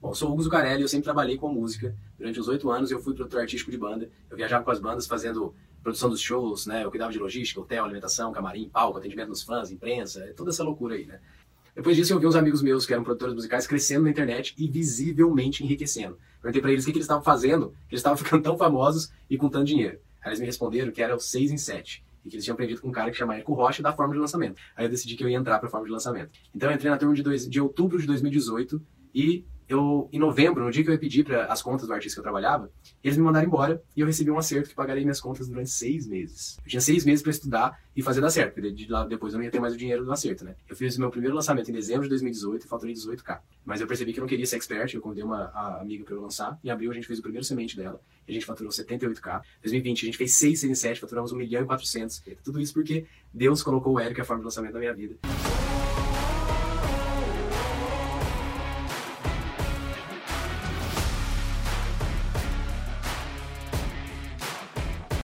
Bom, sou o Hugo Zucarelli, eu sempre trabalhei com música. Durante os oito anos eu fui produtor artístico de banda. Eu viajava com as bandas fazendo produção dos shows, né? Eu cuidava de logística, hotel, alimentação, camarim, palco, atendimento nos fãs, imprensa, toda essa loucura aí, né? Depois disso eu vi uns amigos meus que eram produtores musicais crescendo na internet e visivelmente enriquecendo. Perguntei para eles o que, que eles estavam fazendo, que eles estavam ficando tão famosos e com tanto dinheiro. Aí eles me responderam que era o 6 em 7 e que eles tinham aprendido com um cara que chama Érico Rocha da forma de lançamento. Aí eu decidi que eu ia entrar para a forma de lançamento. Então eu entrei na turma de, dois, de outubro de 2018 e eu, em novembro, no dia que eu ia pedir para as contas do artista que eu trabalhava, eles me mandaram embora e eu recebi um acerto que pagaria minhas contas durante seis meses. Eu tinha seis meses para estudar e fazer dar certo, porque de lá depois eu não ia ter mais o dinheiro do acerto, né? Eu fiz o meu primeiro lançamento em dezembro de 2018 e faturei 18k. Mas eu percebi que eu não queria ser expert, eu convidei uma amiga para eu lançar. Em abril a gente fez o primeiro semente dela e a gente faturou 78k. Em 2020 a gente fez 6, 6 7, faturamos 1 milhão e 400. Tudo isso porque Deus colocou o Eric a forma de lançamento na minha vida.